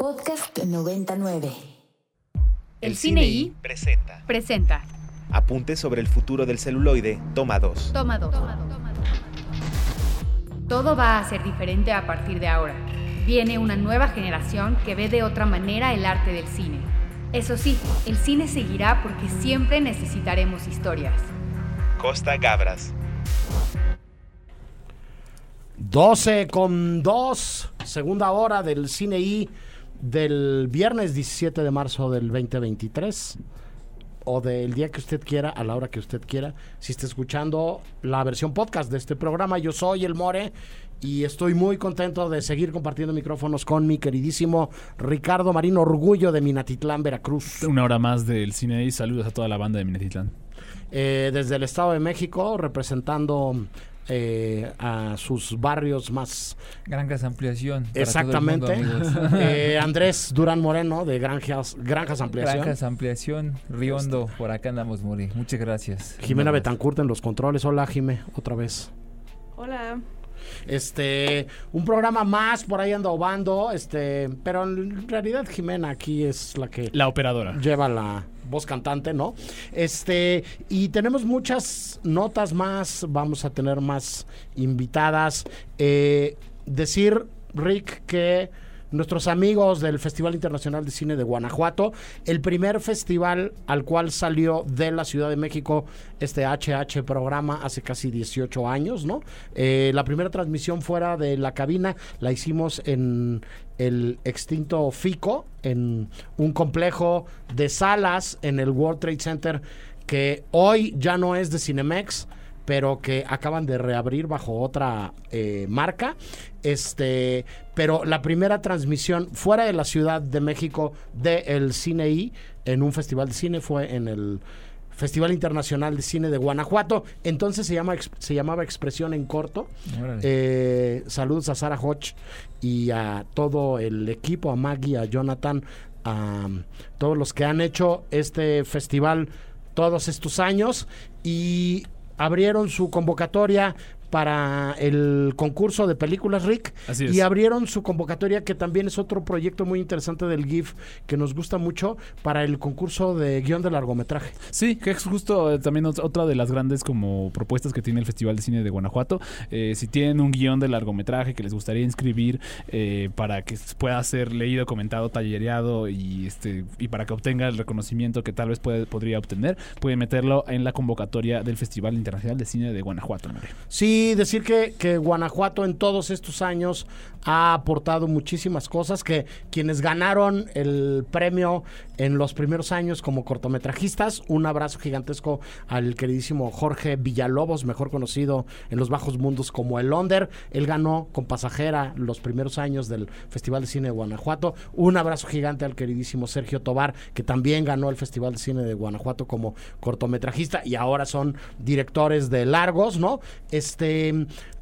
Podcast 99. El Cine I presenta presenta Apuntes sobre el futuro del celuloide, toma 2. Toma 2. Todo va a ser diferente a partir de ahora. Viene una nueva generación que ve de otra manera el arte del cine. Eso sí, el cine seguirá porque siempre necesitaremos historias. Costa Gabras. 12 con 2, segunda hora del Cine I del viernes 17 de marzo del 2023 o del día que usted quiera, a la hora que usted quiera. Si está escuchando la versión podcast de este programa, yo soy el More y estoy muy contento de seguir compartiendo micrófonos con mi queridísimo Ricardo Marín, orgullo de Minatitlán, Veracruz. Una hora más del cine y saludos a toda la banda de Minatitlán. Eh, desde el Estado de México, representando eh, a sus barrios más Granjas Ampliación. exactamente. mundo. Eh, Andrés Durán Moreno de Granjas, Granjas Ampliación. Granjas Ampliación, Riondo, por acá andamos, Muri. Muchas gracias. Jimena. Betancourt en los controles. Hola, Jime, otra vez. Hola. Este, un programa más por ahí anda obando, este, pero en realidad Jimena aquí es la que La operadora. lleva la voz cantante, ¿no? Este, y tenemos muchas notas más, vamos a tener más invitadas. Eh, decir, Rick, que nuestros amigos del Festival Internacional de Cine de Guanajuato, el primer festival al cual salió de la Ciudad de México este HH programa hace casi 18 años, ¿no? Eh, la primera transmisión fuera de la cabina la hicimos en el extinto FICO, en un complejo de salas en el World Trade Center que hoy ya no es de Cinemex, pero que acaban de reabrir bajo otra eh, marca. Este, pero la primera transmisión fuera de la Ciudad de México del Cine I en un festival de cine fue en el Festival Internacional de Cine de Guanajuato. Entonces se llama se llamaba Expresión en corto. Eh, saludos a Sara Hodge y a todo el equipo, a Maggie, a Jonathan, a todos los que han hecho este festival todos estos años y abrieron su convocatoria para el concurso de películas Rick Así es. y abrieron su convocatoria que también es otro proyecto muy interesante del GIF que nos gusta mucho para el concurso de guion de largometraje. Sí, que es justo eh, también ot- otra de las grandes como propuestas que tiene el Festival de Cine de Guanajuato. Eh, si tienen un guion de largometraje que les gustaría inscribir eh, para que pueda ser leído, comentado, tallereado y este y para que obtenga el reconocimiento que tal vez puede- podría obtener, pueden meterlo en la convocatoria del Festival Internacional de Cine de Guanajuato. More. Sí, decir que, que Guanajuato en todos estos años ha aportado muchísimas cosas, que quienes ganaron el premio en los primeros años como cortometrajistas, un abrazo gigantesco al queridísimo Jorge Villalobos, mejor conocido en los bajos mundos como el Onder, él ganó con Pasajera los primeros años del Festival de Cine de Guanajuato, un abrazo gigante al queridísimo Sergio Tobar, que también ganó el Festival de Cine de Guanajuato como cortometrajista y ahora son directores de largos, ¿no? Este,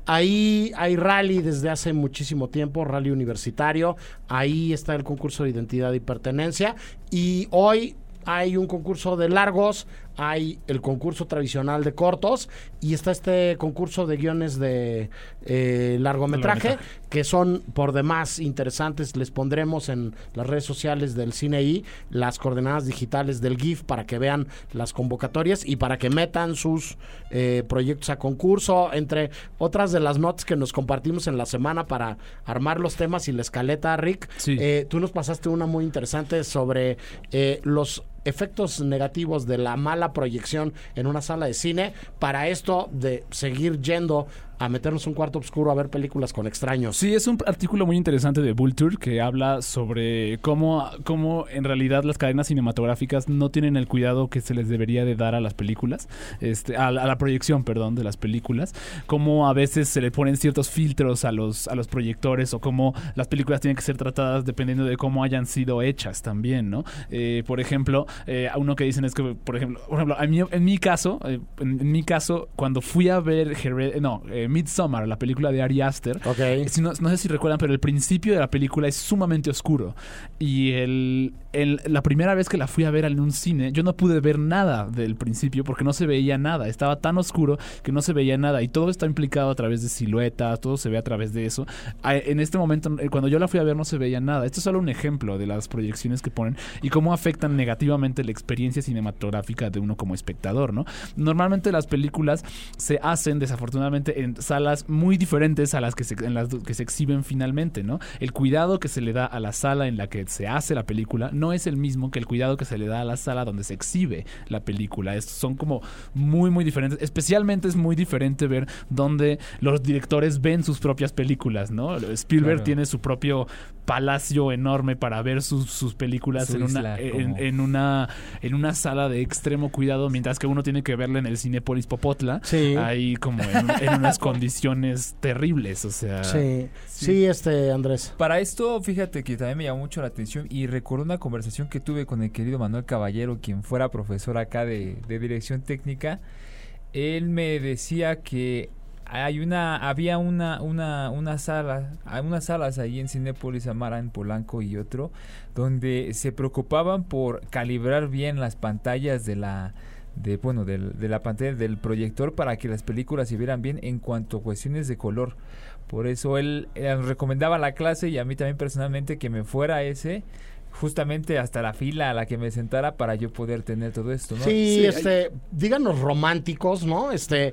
ahí hay rally desde hace muchísimo tiempo, rally universitario, ahí está el concurso de identidad y pertenencia. Y hoy hay un concurso de largos, hay el concurso tradicional de cortos y está este concurso de guiones de eh, largometraje Largometraje. que son por demás interesantes. Les pondremos en las redes sociales del Cine I las coordenadas digitales del GIF para que vean las convocatorias y para que metan sus eh, proyectos a concurso, entre otras de las notas que nos compartimos en la semana para armar los temas y la escaleta, Rick. Sí. Eh, tú nos pasaste una muy interesante sobre eh, los efectos negativos de la mala proyección en una sala de cine para esto de seguir yendo a meternos un cuarto oscuro a ver películas con extraños. Sí, es un artículo muy interesante de Vulture que habla sobre cómo, cómo en realidad las cadenas cinematográficas no tienen el cuidado que se les debería de dar a las películas, este, a, a la proyección, perdón, de las películas, cómo a veces se le ponen ciertos filtros a los, a los proyectores o cómo las películas tienen que ser tratadas dependiendo de cómo hayan sido hechas también, ¿no? Eh, por ejemplo, eh, uno que dicen es que, por ejemplo, por ejemplo, a mí- en mi caso, eh, en, mi caso, cuando fui a ver Hered- no, eh, Midsommar, la película de Ari Aster. Ok. Si no, no sé si recuerdan, pero el principio de la película es sumamente oscuro. Y el, la primera vez que la fui a ver en un cine, yo no pude ver nada del principio porque no se veía nada. Estaba tan oscuro que no se veía nada. Y todo está implicado a través de siluetas, todo se ve a través de eso. En este momento, eh, cuando yo la fui a ver, no se veía nada. Esto es solo un ejemplo de las proyecciones que ponen y cómo afectan negativamente la experiencia cinematográfica de uno como espectador, ¿no? Normalmente las películas se hacen desafortunadamente en salas muy diferentes a las que se, en las que se exhiben finalmente, ¿no? El cuidado que se le da a la sala en la que se hace la película no es el mismo que el cuidado que se le da a la sala donde se exhibe la película. Es- son como muy, muy diferentes. Especialmente es muy diferente ver donde los directores ven sus propias películas, ¿no? Spielberg Claro. tiene su propio palacio enorme para ver sus, sus películas Su en una, en, una en una sala de extremo cuidado, mientras que uno tiene que verla en el Cinepolis Popotla, Sí. ahí como en, en unas condiciones terribles, o sea... Sí. sí, este, Andrés. Para esto, fíjate que también me llamó mucho la atención y recuerdo una conversación que tuve con el querido Manuel Caballero, quien fuera profesor acá de, de dirección técnica. Él me decía que hay una, había una, una, una sala, hay unas salas ahí en Cinépolis Amara, en Polanco y otro, donde se preocupaban por calibrar bien las pantallas de la de bueno del- de la pantalla del proyector para que las películas se vieran bien en cuanto a cuestiones de color. Por eso él, eh, recomendaba la clase y a mí también personalmente que me fuera a ese justamente hasta la fila a la que me sentara para yo poder tener todo esto, ¿no? Sí, Sí, este, díganos románticos, ¿no? Este,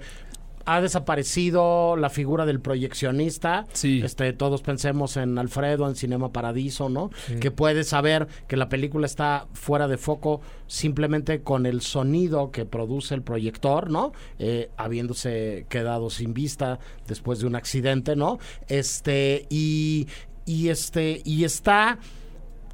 ha desaparecido la figura del proyeccionista. Sí. Este, todos pensemos en Alfredo, en Cinema Paradiso, ¿no? Sí. Que puede saber que la película está fuera de foco simplemente con el sonido que produce el proyector, ¿no? Eh, habiéndose quedado sin vista después de un accidente, ¿no? Este, y, y este, y está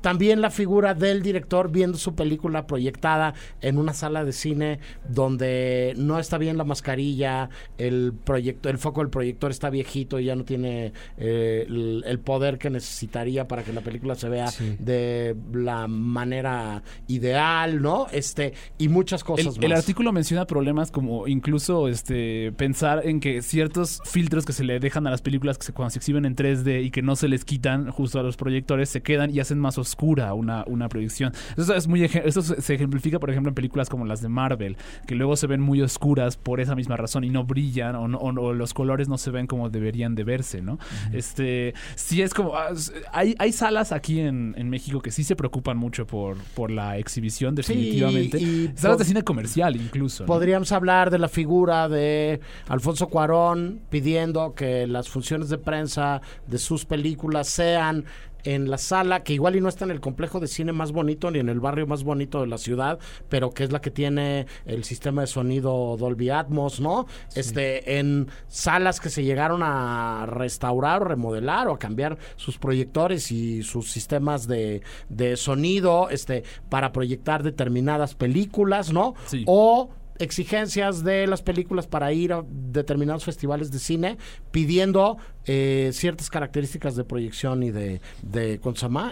también la figura del director viendo su película proyectada en una sala de cine donde no está bien la mascarilla, el proyecto, el foco del proyector está viejito y ya no tiene eh, el, el poder que necesitaría para que la película se vea Sí. de la manera ideal, ¿no? Este y muchas cosas el más. artículo menciona problemas como incluso este pensar en que ciertos filtros que se le dejan a las películas que se, cuando se exhiben en 3D y que no se les quitan justo a los proyectores se quedan y hacen más oscura una, una proyección. Eso es muy eso se ejemplifica por ejemplo en películas como las de Marvel, que luego se ven muy oscuras por esa misma razón y no brillan o, no- o los colores no se ven como deberían de verse, ¿no? Este, sí es como ah, hay, hay salas aquí en, en México que sí se preocupan mucho por, por la exhibición definitivamente. y Salas de cine comercial incluso. ¿no? Podríamos hablar de la figura de Alfonso Cuarón pidiendo que las funciones de prensa de sus películas sean en la sala, que igual y no está en el complejo de cine más bonito ni en el barrio más bonito de la ciudad, pero que es la que tiene el sistema de sonido Dolby Atmos, ¿no? Este, en salas que se llegaron a restaurar o remodelar o a cambiar sus proyectores y sus sistemas de, de sonido, este, para proyectar determinadas películas, ¿no? Sí. O exigencias de las películas para ir a determinados festivales de cine pidiendo eh, ciertas características de proyección y de, de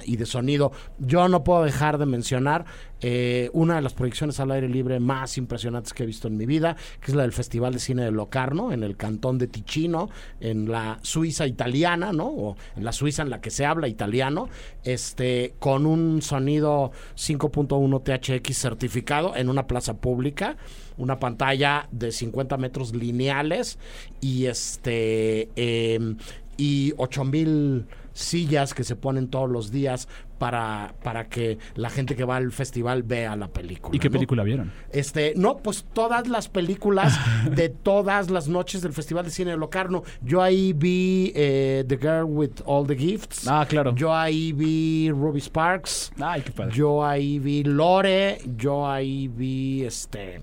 y de sonido. Yo no puedo dejar de mencionar eh, una de las proyecciones al aire libre más impresionantes que he visto en mi vida, que es la del Festival de Cine de Locarno, en el cantón de Ticino, en la Suiza italiana, ¿no? O en la Suiza en la que se habla italiano, este, con un sonido 5.1 THX certificado en una plaza pública, una pantalla de 50 metros lineales y este em, y 8000 sillas que se ponen todos los días para, para que la gente que va al festival vea la película. ¿Y qué ¿no? película vieron? Este, no, pues todas las películas de todas las noches del Festival de Cine de Locarno. Yo ahí vi eh, The Girl with All the Gifts. Ah, claro. Yo ahí vi Ruby Sparks. Ay, qué padre. Yo ahí vi Lore. Yo ahí vi este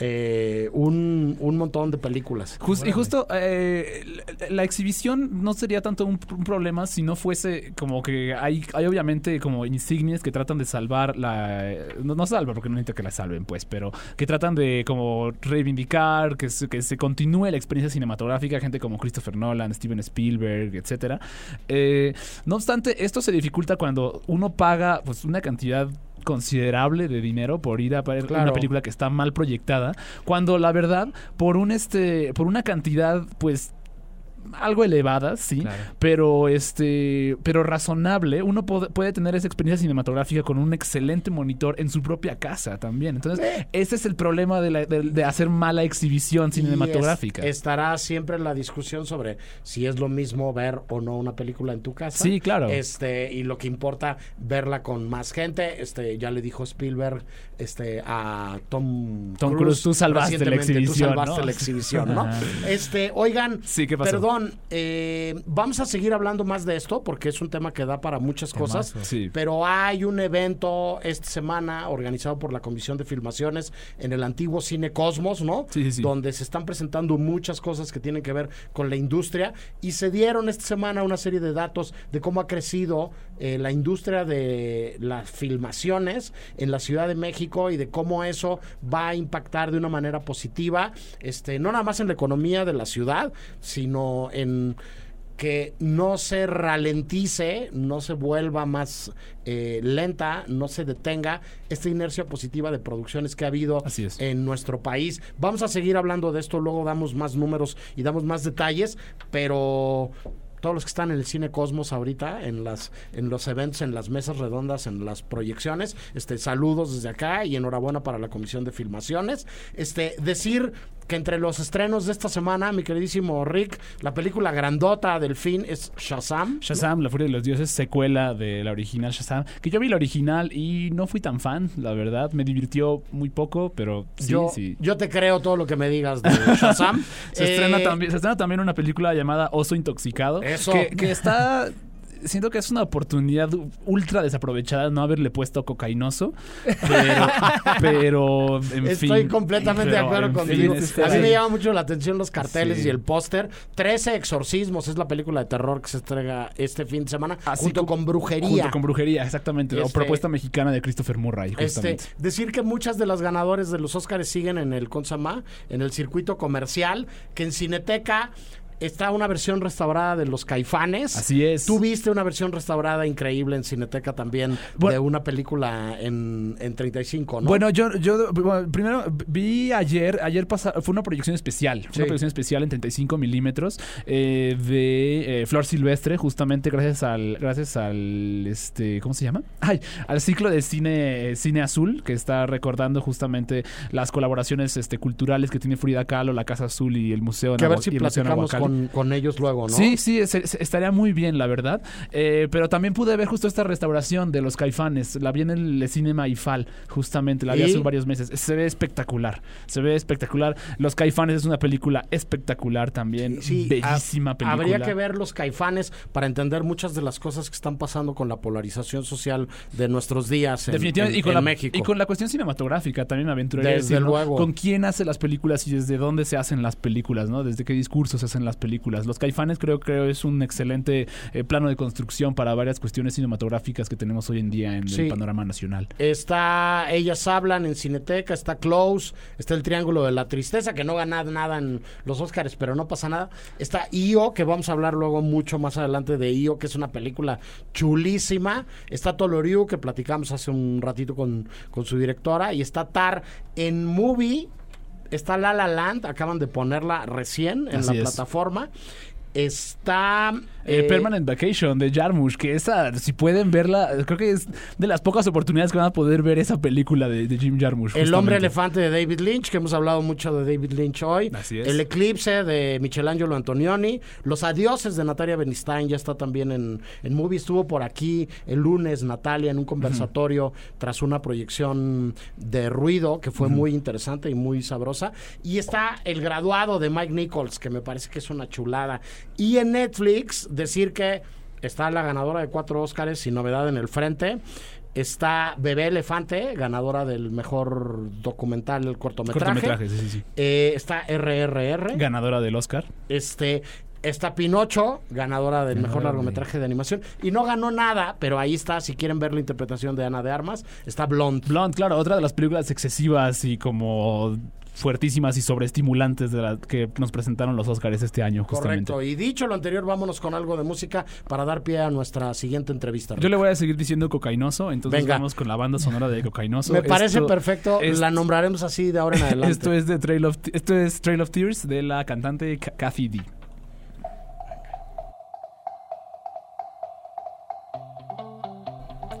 eh, un, un montón de películas. Y justo eh, la, exhibición no sería tanto un, un problema si no fuese como que hay, hay obviamente como insignias que tratan de salvar la... No, no salva porque no necesita que la salven pues, pero que tratan de como reivindicar, que se, que se continúe la experiencia cinematográfica, gente como Christopher Nolan, Steven Spielberg, etcétera. Eh, no obstante, esto se dificulta cuando uno paga pues una cantidad considerable de dinero por ir a ver Claro. una película que está mal proyectada cuando la verdad por un este por una cantidad pues algo elevadas, sí, Claro. pero este, pero razonable. Uno puede, puede tener esa experiencia cinematográfica con un excelente monitor en su propia casa también. Entonces, ese es el problema de, la- de- de hacer mala exhibición Y cinematográfica. es- estará siempre la discusión sobre si es lo mismo ver o no una película en tu casa. Sí, claro. Este, y lo que importa verla con más gente. Este, ya le dijo Spielberg este, a Tom, Tom Cruise, tú salvaste la exhibición, Tú salvaste ¿no? la exhibición, ¿no? Este, oigan, Sí, ¿qué pasó? perdón, eh, vamos a seguir hablando más de esto porque es un tema que da para muchas cosas. Sí. Pero hay un evento esta semana organizado por la Comisión de Filmaciones en el antiguo Cine Cosmos, ¿no? Sí, sí, sí. Donde se están presentando muchas cosas que tienen que ver con la industria y se dieron esta semana una serie de datos de cómo ha crecido eh, la industria de las filmaciones en la Ciudad de México y de cómo eso va a impactar de una manera positiva, este, no nada más en la economía de la ciudad, sino en que no se ralentice, no se vuelva más eh, lenta, no se detenga esta inercia positiva de producciones que ha habido en nuestro país. Vamos a seguir hablando de esto, luego damos más números y damos más detalles, pero todos los que están en el cine Cosmos ahorita, en las, en los eventos, en las mesas redondas, en las proyecciones, este, saludos desde acá y enhorabuena para la comisión de filmaciones. Este, decir que entre los estrenos de esta semana, mi queridísimo Rick, la película grandota del fin es Shazam. Shazam, La Furia de los Dioses, secuela de la original Shazam. Que yo vi la original y no fui tan fan, la verdad. Me divirtió muy poco, pero sí, yo, sí. yo te creo todo lo que me digas de Shazam. Se, Eh, estrena también, se estrena también una película llamada Oso Intoxicado. Eso. Que, que está. Siento que es una oportunidad ultra desaprovechada no haberle puesto cocainoso. Pero, pero en Estoy fin. completamente de acuerdo contigo. fin, este- a mí me llama mucho la atención los carteles Sí. y el póster. Trece exorcismos es la película de terror que se estrena este fin de semana Así junto co- con Brujería. Junto con Brujería, exactamente. O Este- propuesta mexicana de Christopher Murray, Este, decir que muchas de las ganadores de los Óscares siguen en el Consama, en el circuito comercial, que en Cineteca está una versión restaurada de Los Caifanes. Así es. Tú viste una versión restaurada increíble en Cineteca también Bueno- de una película en, en 35, ¿no? Bueno, yo, yo bueno, primero vi ayer, ayer pasa, fue una proyección especial, fue Sí. una proyección especial en 35 milímetros eh, de eh, Flor Silvestre, justamente gracias al, gracias al, este, ¿cómo se llama? Ay, al ciclo de cine, cine azul que está recordando justamente las colaboraciones, este, culturales que tiene Frida Kahlo, la Casa Azul y el Museo que a con, con ellos luego, ¿no? Sí, sí, se- se- estaría muy bien, la verdad. Eh, pero también pude ver justo esta restauración de los caifanes. La vi en el Cinema IFAL, justamente. La vi ¿Y? hace varios meses. Se ve espectacular. Se ve espectacular. Los caifanes es una película espectacular también. Sí, Bellísima ha- película. Habría que ver los caifanes para entender muchas de las cosas que están pasando con la polarización social de nuestros días en, Definitivamente, en- y, con en la, México. y con la cuestión cinematográfica también me aventuraría a Desde decir, ¿no? luego. Con quién hace las películas y desde dónde se hacen las películas, ¿no? Desde qué discursos se hacen las películas. Los caifanes creo creo es un excelente eh, plano de construcción para varias cuestiones cinematográficas que tenemos hoy en día en Sí. el panorama nacional. Está Ellas Hablan en Cineteca, está Close, está El Triángulo de la Tristeza, que no gana nada en los Oscars, pero no pasa nada. Está IO, que vamos a hablar luego mucho más adelante de IO, que es una película chulísima. Está Toloriu, que platicamos hace un ratito con, con su directora. Y está Tar en Movie. Está La La Land, acaban de ponerla recién en Así la es. plataforma. Está... Eh, eh, Permanent Vacation de Jarmusch, que esa, si pueden verla, creo que es de las pocas oportunidades que van a poder ver esa película de, de Jim Jarmusch. El hombre elefante de David Lynch, que hemos hablado mucho de David Lynch hoy. Así es. El eclipse de Michelangelo Antonioni. Los adioses de Natalia Benistain ya está también en, en movie. Estuvo por aquí el lunes Natalia en un conversatorio tras una proyección de ruido que fue muy interesante y muy sabrosa. Y está el graduado de Mike Nichols, que me parece que es una chulada. Y en Netflix, decir que está la ganadora de cuatro Óscares sin novedad en el frente. Está Bebé Elefante, ganadora del mejor documental cortometraje. Cortometraje, sí, sí. Eh, está RRR. Ganadora del Oscar. este, está Pinocho, ganadora del mejor Órale. largometraje de animación. Y no ganó nada, pero ahí está, si quieren ver la interpretación de Ana de Armas, está Blonde. Blonde, claro, otra de las películas excesivas y como fuertísimas y sobreestimulantes de las que nos presentaron los Oscars este año, justamente. Correcto. Y dicho lo anterior, vámonos con algo de música para dar pie a nuestra siguiente entrevista. Yo le voy a seguir diciendo cocainoso, entonces Venga. vamos con la banda sonora de cocainoso. Me parece Esto- perfecto, es- la nombraremos así de ahora en adelante. Esto es de Trail of esto es Trail of Tears de la cantante Ca- Kathy D.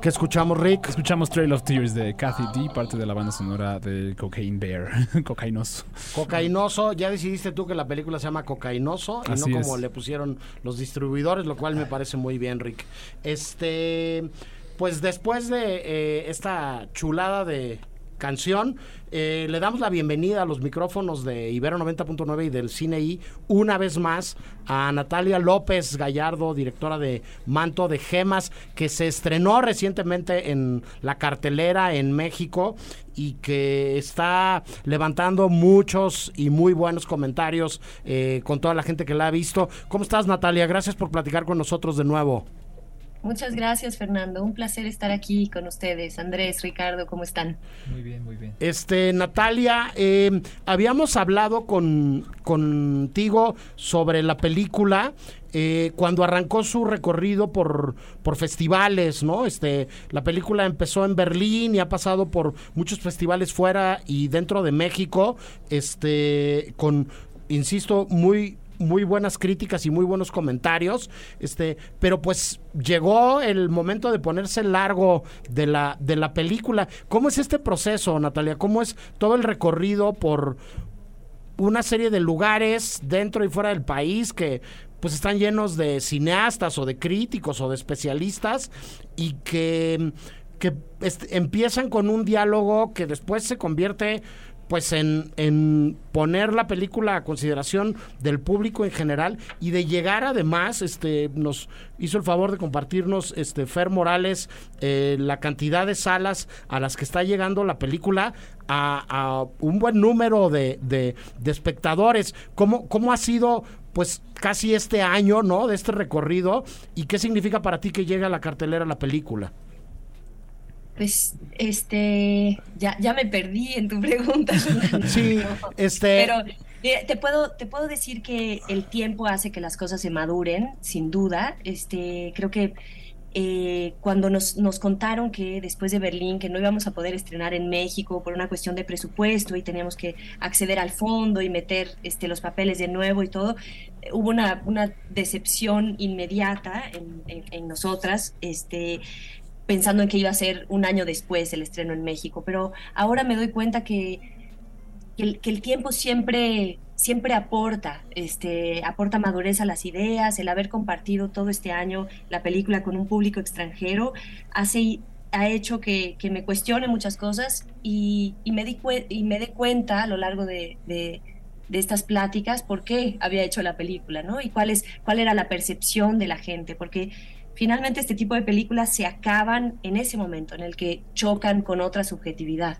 ¿Qué escuchamos, Rick? Escuchamos Trail of Tears de Kathy D, parte de la banda sonora de Cocaine Bear, Cocainoso. Cocainoso, ya decidiste tú que la película se llama Cocainoso y Así no como es. le pusieron los distribuidores, lo cual me parece muy bien, Rick. Este, pues después de eh, esta chulada de canción, eh, le damos la bienvenida a los micrófonos de Ibero 90.9 y del Cine I una vez más a Natalia López Gallardo, directora de Manto de Gemas, que se estrenó recientemente en la cartelera en México y que está levantando muchos y muy buenos comentarios eh, con toda la gente que la ha visto. ¿Cómo estás, Natalia? Gracias por platicar con nosotros de nuevo. Muchas gracias, Fernando. Un placer estar aquí con ustedes. Andrés, Ricardo, ¿cómo están? Muy bien, muy bien. Este, Natalia, eh, habíamos hablado con, contigo sobre la película eh, cuando arrancó su recorrido por, por festivales, ¿no? Este, la película empezó en Berlín y ha pasado por muchos festivales fuera y dentro de México, este, con, insisto, muy muy buenas críticas y muy buenos comentarios, este, pero pues llegó el momento de ponerse largo de la de la película. ¿Cómo es este proceso, Natalia? ¿Cómo es todo el recorrido por una serie de lugares dentro y fuera del país que pues están llenos de cineastas o de críticos o de especialistas y que que este, empiezan con un diálogo que después se convierte pues en, en, poner la película a consideración del público en general y de llegar además, este, nos hizo el favor de compartirnos este Fer Morales eh, la cantidad de salas a las que está llegando la película a, a un buen número de, de, de espectadores. ¿Cómo, ¿Cómo ha sido pues casi este año, ¿no? De este recorrido y qué significa para ti que llegue a la cartelera la película? Pues, este, ya, ya me perdí en tu pregunta. sí, este. Pero eh, te puedo, te puedo decir que el tiempo hace que las cosas se maduren, sin duda. Este, creo que eh, cuando nos, nos contaron que después de Berlín, que no íbamos a poder estrenar en México por una cuestión de presupuesto y teníamos que acceder al fondo y meter este, los papeles de nuevo y todo, eh, hubo una, una decepción inmediata en, en, en nosotras. Este, pensando en que iba a ser un año después el estreno en México, pero ahora me doy cuenta que, que, el, que el, tiempo siempre, siempre aporta, este, aporta madurez a las ideas, el haber compartido todo este año la película con un público extranjero, hace, ha hecho que, que me cuestione muchas cosas y, y, me di y me dé cuenta a lo largo de, de de estas pláticas por qué había hecho la película, ¿no? Y cuál, es, cuál era la percepción de la gente, porque finalmente este tipo de películas se acaban en ese momento en el que chocan con otra subjetividad.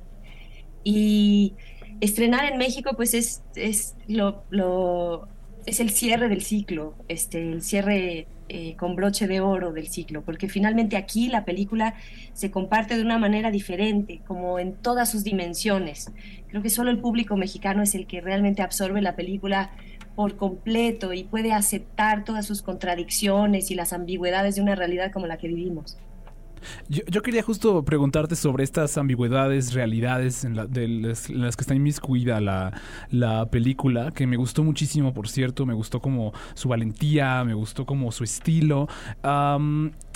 Y estrenar en México pues es, es, lo, lo, es el cierre del ciclo, este, el cierre eh, con broche de oro del ciclo, porque finalmente aquí la película se comparte de una manera diferente, como en todas sus dimensiones. Creo que solo el público mexicano es el que realmente absorbe la película por completo y puede aceptar todas sus contradicciones y las ambigüedades de una realidad como la que vivimos. Yo, yo quería justo preguntarte sobre estas ambigüedades, realidades en, las, que está inmiscuida la, la, película, que me gustó muchísimo, por cierto, me gustó como su valentía, me gustó como su estilo.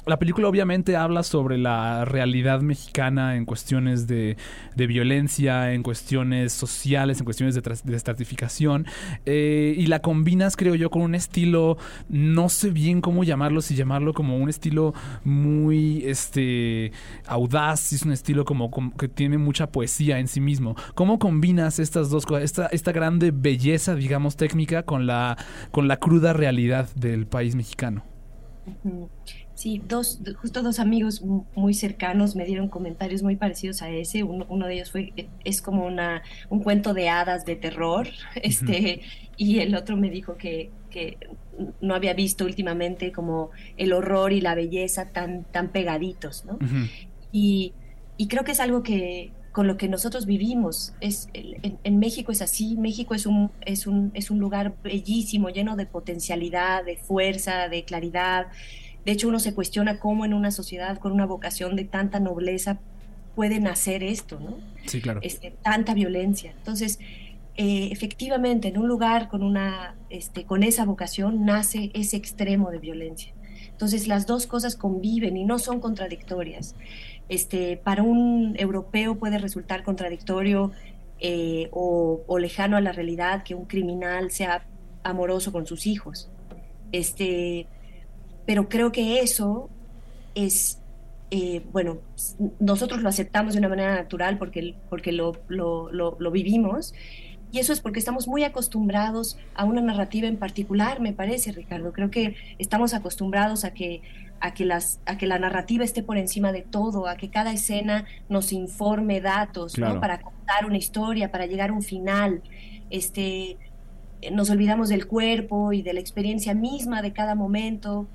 La película obviamente habla sobre la realidad mexicana en cuestiones de, violencia, en cuestiones sociales, en cuestiones de, de estratificación, eh, y la combinas, creo yo, con un estilo, no sé bien cómo llamarlo, si llamarlo como un estilo muy este, audaz, es un estilo como, que tiene mucha poesía en sí mismo. ¿Cómo combinas estas dos cosas, esta, esta grande belleza, digamos, técnica con la, con la cruda realidad del país mexicano? Uh. Sí, dos, justo dos amigos muy cercanos me dieron comentarios muy parecidos a ese. Uno, uno de ellos fue, es como una, un cuento de hadas de terror, este, uh -huh. y el otro me dijo que, que no había visto últimamente como el horror y la belleza tan, tan pegaditos, ¿no? Uh -huh. y, y creo que es algo que, con lo que nosotros vivimos. Es, en, en, México es así, México es un, es, un, es un lugar bellísimo, lleno de potencialidad, de fuerza, de claridad. De hecho, uno se cuestiona cómo en una sociedad con una vocación de tanta nobleza puede nacer esto, ¿no? Sí, claro. Este, tanta violencia. Entonces, eh, efectivamente, en un lugar con, una, este, con esa vocación nace ese extremo de violencia. Entonces las dos cosas conviven y no son contradictorias. Este, para un europeo puede resultar contradictorio eh, o, o, lejano a la realidad que un criminal sea amoroso con sus hijos. Este, pero creo que eso es, eh, bueno, nosotros lo aceptamos de una manera natural porque, porque lo, lo, lo, vivimos. Y eso es porque estamos muy acostumbrados a una narrativa en particular, me parece, Ricardo. Creo que estamos acostumbrados a que, a que, las, a que la narrativa esté por encima de todo, a que cada escena nos informe datos ¿no? para contar una historia, para llegar a un final. Este, nos olvidamos del cuerpo y de la experiencia misma de cada momento.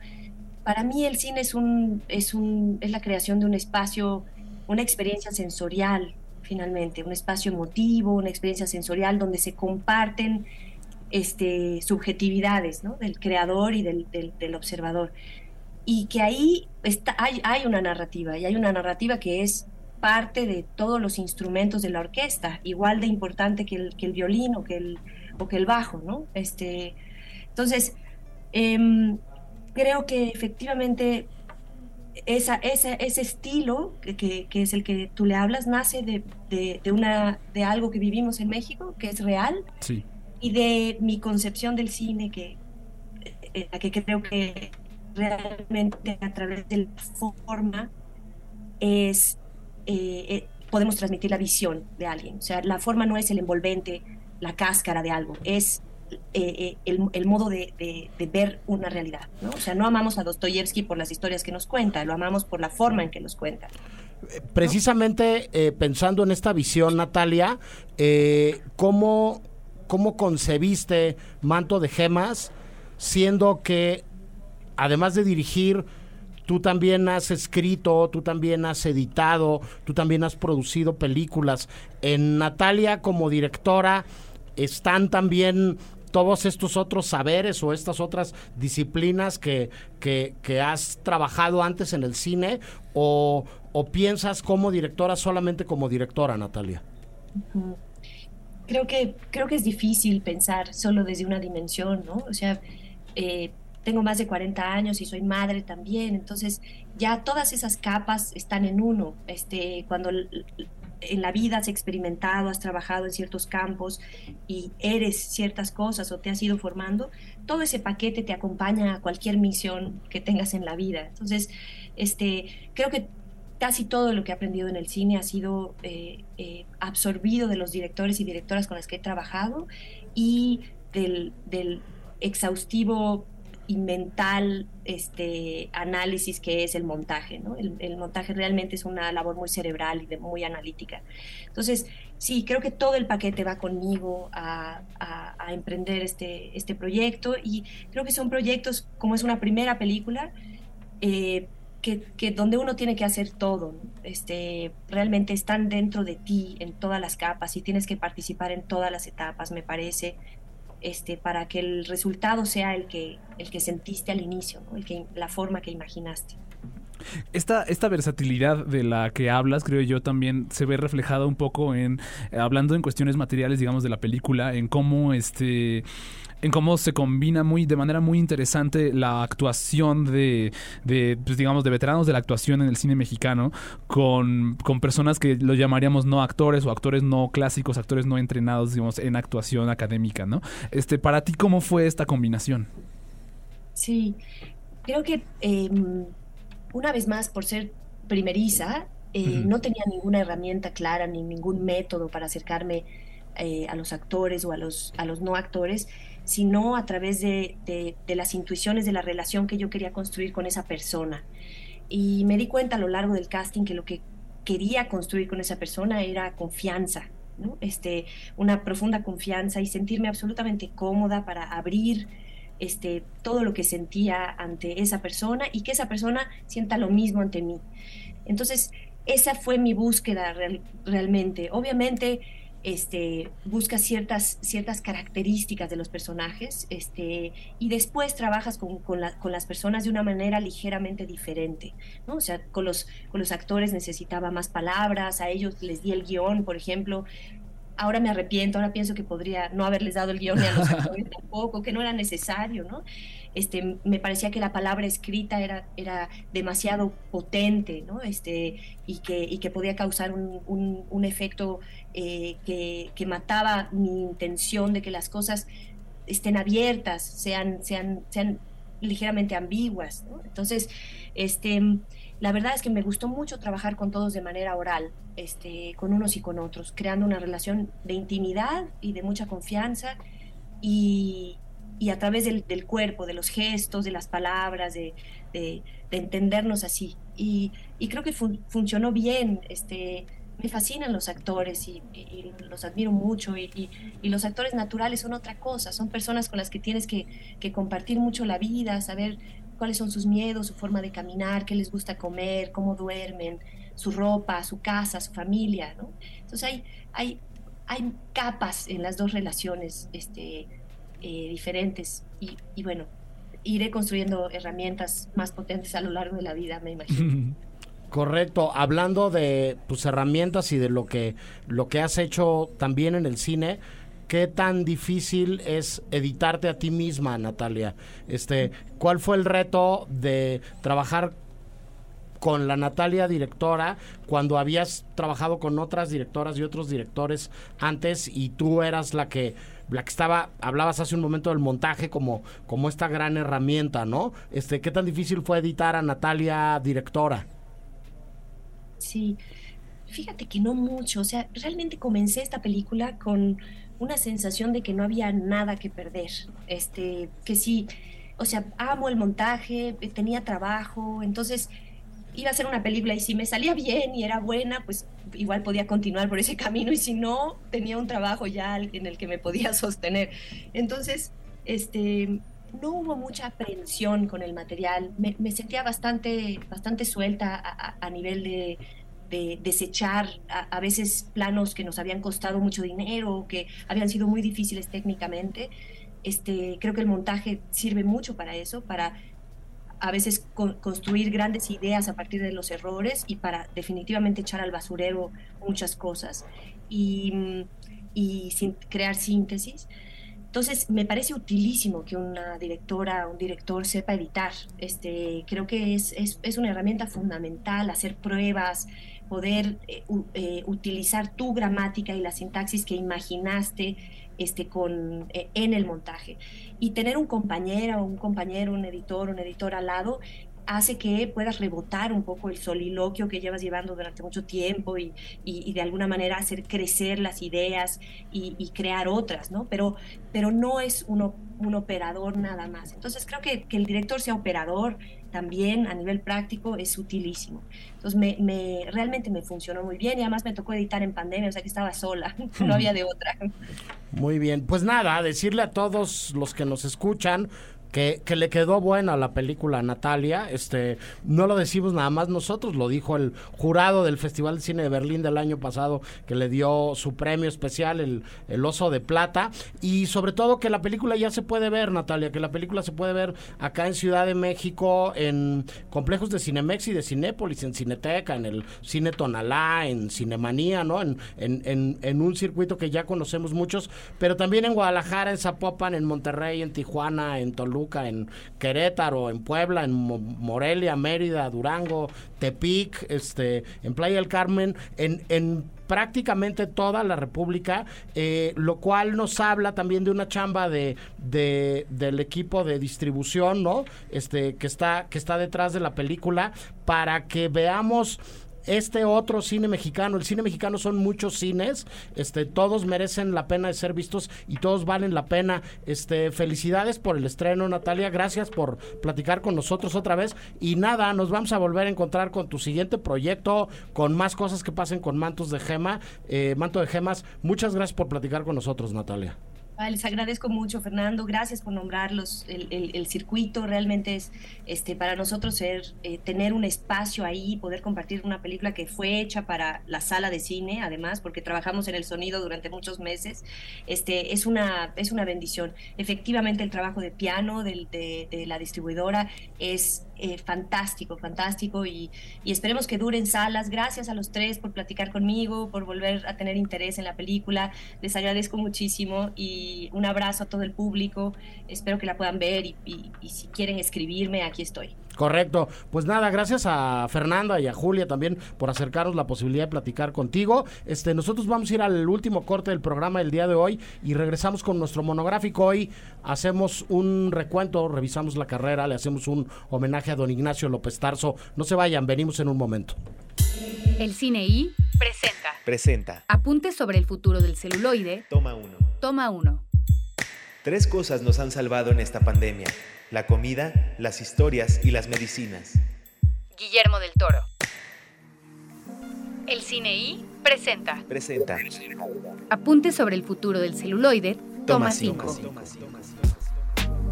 Para mí el cine es, un, es, un, es la creación de un espacio, una experiencia sensorial, finalmente, un espacio emotivo, una experiencia sensorial donde se comparten este, subjetividades ¿no? del creador y del, del, observador. Y que ahí está, hay, hay una narrativa, y hay una narrativa que es parte de todos los instrumentos de la orquesta, igual de importante que el, que el violín o que el, que el bajo, ¿no? Este, entonces, em, creo que efectivamente esa, ese estilo que, que, es el que tú le hablas nace de, de, una, de algo que vivimos en México, que es real, sí. y de mi concepción del cine, que, eh, que creo que realmente a través de la forma es, eh, eh, podemos transmitir la visión de alguien. O sea, la forma no es el envolvente, la cáscara de algo, es eh, eh, el, modo de, ver una realidad. ¿no? O sea, no amamos a Dostoyevsky por las historias que nos cuenta, lo amamos por la forma en que nos cuenta. Precisamente eh, pensando en esta visión, Natalia, ¿cómo, ¿cómo concebiste Manto de Gemas, siendo que además de dirigir, tú también has escrito, tú también has editado, tú también has producido películas. En Natalia como directora, están también todos estos otros saberes o estas otras disciplinas que, que, has trabajado antes en el cine o, piensas como directora solamente como directora, Natalia? Creo que, creo que es difícil pensar solo desde una dimensión, ¿no? O sea, eh, tengo más de 40 años y soy madre también, entonces ya todas esas capas están en uno. Este, cuando en la vida has experimentado, has trabajado en ciertos campos y eres ciertas cosas o te has ido formando, todo ese paquete te acompaña a cualquier misión que tengas en la vida. Entonces, este, creo que casi todo lo que he aprendido en el cine ha sido eh, eh, absorbido de los directores y directoras con las que he trabajado y del, del exhaustivo y mental este, análisis que es el montaje. ¿no? El, montaje realmente es una labor muy cerebral y muy analítica. Entonces, sí, creo que todo el paquete va conmigo a, a, emprender este, este proyecto y creo que son proyectos, como es una primera película, eh, que, que, donde uno tiene que hacer todo, este, realmente están dentro de ti en todas las capas y tienes que participar en todas las etapas, me parece, este, para que el resultado sea el que, el que sentiste al inicio, el que, la forma que imaginaste. Esta, esta versatilidad de la que hablas, creo yo, también se ve reflejada un poco en, hablando en cuestiones materiales, digamos, de la película, en cómo este en cómo se combina muy de manera muy interesante la actuación de, de pues, digamos de veteranos de la actuación en el cine mexicano con, con, personas que lo llamaríamos no actores o actores no clásicos, actores no entrenados, digamos, en actuación académica, ¿no? Este, para ti cómo fue esta combinación? Sí, creo que em, una vez más por ser primeriza eh, no tenía ninguna herramienta clara ni ningún método para acercarme eh, a los actores o a los, a los no actores sino a través de, las intuiciones de la relación que yo quería construir con esa persona. Y me di cuenta a lo largo del casting que lo que quería construir con esa persona era confianza, este, una profunda confianza y sentirme absolutamente cómoda para abrir este, todo lo que sentía ante esa persona y que esa persona sienta lo mismo ante mí. Entonces, esa fue mi búsqueda realmente. Obviamente, este, busca ciertas, ciertas características de los personajes este, y después trabajas con, con, las personas de una manera ligeramente diferente. ¿no? O sea, con los, con los actores necesitaba más palabras, a ellos les di el guion, por ejemplo. ahora me arrepiento, ahora pienso que podría no haberles dado el guion ni a los actores tampoco, que no era necesario, ¿no? Este, me parecía que la palabra escrita era, era demasiado potente, ¿no? Este, y, que, y que podía causar un, un, un efecto eh, que, que, mataba mi intención de que las cosas estén abiertas, sean, sean, sean ligeramente ambiguas. Entonces, este, la verdad es que me gustó mucho trabajar con todos de manera oral, este, con unos y con otros, creando una relación de intimidad y de mucha confianza y, y a través del, del, cuerpo, de los gestos, de las palabras, de, de, de entendernos así. Y, y creo que fun, funcionó bien. Este, me fascinan los actores y, los admiro mucho. Y, los actores naturales son otra cosa, son personas con las que tienes que, compartir mucho la vida, saber cuáles son sus miedos, su forma de caminar, qué les gusta comer, cómo duermen, su ropa, su casa, su familia. Entonces hay, capas en las dos relaciones. Este, eh, diferentes y, bueno, iré construyendo herramientas más potentes a lo largo de la vida, me imagino. Correcto, hablando de tus herramientas y de lo que, lo que has hecho también en el cine, ¿qué tan difícil es editarte a ti misma, Natalia? Este, ¿Cuál fue el reto de trabajar con la Natalia directora cuando habías trabajado con otras directoras y otros directores antes y tú eras la que la que estaba hablabas hace un momento del montaje como como esta gran herramienta, ¿no? Este, ¿qué tan difícil fue editar a Natalia directora? Sí. Fíjate que no mucho, o sea, realmente comencé esta película con una sensación de que no había nada que perder. Este, que sí, o sea, amo el montaje, tenía trabajo, entonces iba a ser una película y si me salía bien y era buena, pues igual podía continuar por ese camino y si no, tenía un trabajo ya en el que me podía sostener. Entonces, este, no hubo mucha aprehensión con el material, me, sentía bastante, bastante suelta a, nivel de, de desechar a, veces planos que nos habían costado mucho dinero, que habían sido muy difíciles técnicamente. Este, creo que el montaje sirve mucho para eso, para a veces con, construir grandes ideas a partir de los errores y para definitivamente echar al basurero muchas cosas y, crear síntesis. Entonces, me parece utilísimo que una directora, un director sepa editar. Este, creo que es, es, es una herramienta fundamental, hacer pruebas, poder eh, eh, utilizar tu gramática y la sintaxis que imaginaste este, con, eh, en el montaje. Y tener un compañero, un compañero, un editor, un editor al lado hace que puedas rebotar un poco el soliloquio que llevas llevando durante mucho tiempo y, y, de alguna manera hacer crecer las ideas y, crear otras, ¿no? Pero, pero no es un, un operador nada más. Entonces creo que, que el director sea operador, también a nivel práctico es utilísimo. Entonces me, realmente me funcionó muy bien y además me tocó editar en pandemia, o sea que estaba sola, no había de otra. Muy bien, pues nada, decirle a todos los que nos escuchan, que, que, le quedó buena la película Natalia. Este, no lo decimos nada más nosotros, lo dijo el jurado del Festival de Cine de Berlín del año pasado, que le dio su premio especial, el, el Oso de Plata. Y sobre todo que la película ya se puede ver, Natalia, que la película se puede ver acá en Ciudad de México, en complejos de Cinemex y de Cinépolis, en Cineteca, en el Cine Tonalá, en Cinemanía, ¿no? En, en, en, en un circuito que ya conocemos muchos, pero también en Guadalajara, en Zapopan, en Monterrey, en Tijuana, en Toluca en Querétaro, en Puebla, en Morelia, Mérida, Durango, Tepic, este, en Playa del Carmen, en, en prácticamente toda la República, eh, lo cual nos habla también de una chamba de, de, del equipo de distribución, ¿no? Este, que está, que está detrás de la película, para que veamos este otro cine mexicano. El cine mexicano son muchos cines, este, todos merecen la pena de ser vistos y todos valen la pena. Este, felicidades por el estreno, Natalia. Gracias por platicar con nosotros otra vez. Y nada, nos vamos a volver a encontrar con tu siguiente proyecto, con más cosas que pasen con Mantos de Gema, eh, Manto de Gemas. Muchas gracias por platicar con nosotros, Natalia. Les agradezco mucho, Fernando. Gracias por nombrarlos. El, circuito realmente es este, para nosotros ser, eh, tener un espacio ahí, poder compartir una película que fue hecha para la sala de cine, además, porque trabajamos en el sonido durante muchos meses. Este, es, una, es una bendición. Efectivamente, el trabajo de piano de la distribuidora es eh, fantástico, fantástico y, y, esperemos que duren salas. Gracias a los tres por platicar conmigo, por volver a tener interés en la película. Les agradezco muchísimo y un abrazo a todo el público. Espero que la puedan ver y, y si quieren escribirme, aquí estoy. Correcto. Pues nada, gracias a Fernanda y a Julia también por acercarnos la posibilidad de platicar contigo. Este, nosotros vamos a ir al último corte del programa del día de hoy y regresamos con nuestro monográfico. Hoy hacemos un recuento, revisamos la carrera, le hacemos un homenaje a don Ignacio López Tarso. No se vayan, venimos en un momento. El Cine I presenta. Presenta. Apuntes sobre el futuro del celuloide. Toma uno. Toma uno. Tres cosas nos han salvado en esta pandemia la comida, las historias y las medicinas. Guillermo del Toro. El Cine I presenta. Presenta. Apunte sobre el futuro del celuloide, toma 5.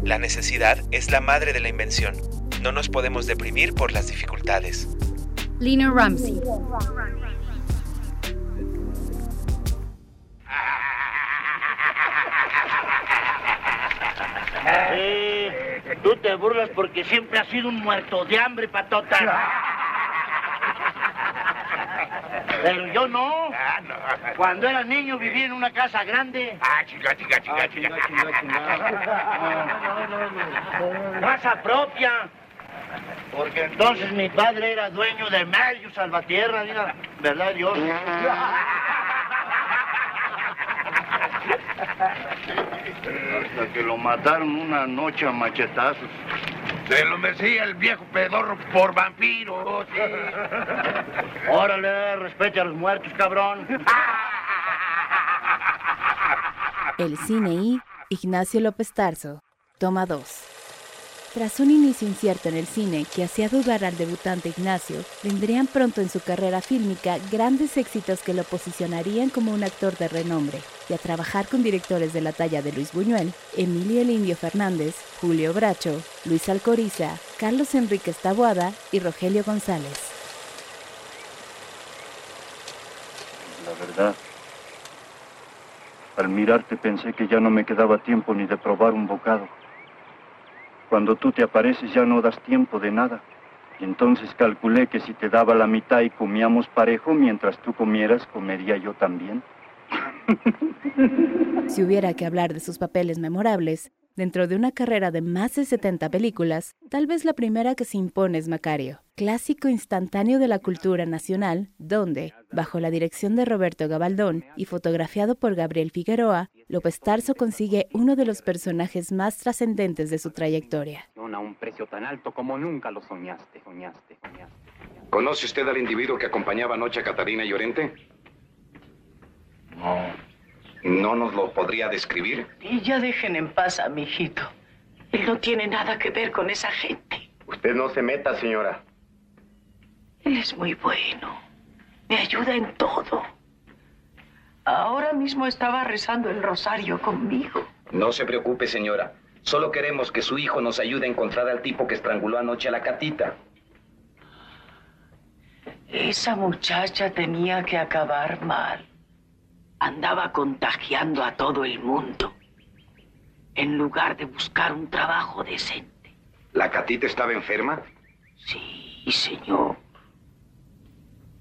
La necesidad es la madre de la invención. No nos podemos deprimir por las dificultades. Lina Ramsey. Tú te burlas porque siempre has sido un muerto de hambre, patota. Pero yo no. Cuando era niño vivía en una casa grande. Ah, chica, chica, chica, chica. Casa propia. Porque entonces mi padre era dueño de medio salvatierra, mira, ¿verdad, Dios? Hasta que lo mataron una noche a machetazos. Se lo decía el viejo pedorro por vampiro. Órale, respete a los muertos, cabrón. El cine y Ignacio López Tarso, toma 2. Tras un inicio incierto en el cine que hacía dudar al debutante Ignacio, vendrían pronto en su carrera fílmica grandes éxitos que lo posicionarían como un actor de renombre, y a trabajar con directores de la talla de Luis Buñuel, Emilio el Indio Fernández, Julio Bracho, Luis Alcoriza, Carlos Enrique Taboada y Rogelio González. La verdad, al mirarte pensé que ya no me quedaba tiempo ni de probar un bocado. Cuando tú te apareces ya no das tiempo de nada. Y entonces calculé que si te daba la mitad y comíamos parejo, mientras tú comieras, comería yo también. Si hubiera que hablar de sus papeles memorables, dentro de una carrera de más de 70 películas, tal vez la primera que se impone es Macario, clásico instantáneo de la cultura nacional, donde, bajo la dirección de Roberto Gabaldón y fotografiado por Gabriel Figueroa, López Tarso consigue uno de los personajes más trascendentes de su trayectoria. A un precio tan alto como nunca lo soñaste, soñaste, soñaste. ¿Conoce usted al individuo que acompañaba anoche a Catarina Llorente? No. ¿No nos lo podría describir? Y ya dejen en paz a mi hijito. Él no tiene nada que ver con esa gente. Usted no se meta, señora. Él es muy bueno. Me ayuda en todo. Ahora mismo estaba rezando el rosario conmigo. No se preocupe, señora. Solo queremos que su hijo nos ayude a encontrar al tipo que estranguló anoche a la catita. Esa muchacha tenía que acabar mal andaba contagiando a todo el mundo en lugar de buscar un trabajo decente. ¿La Catita estaba enferma? Sí, señor.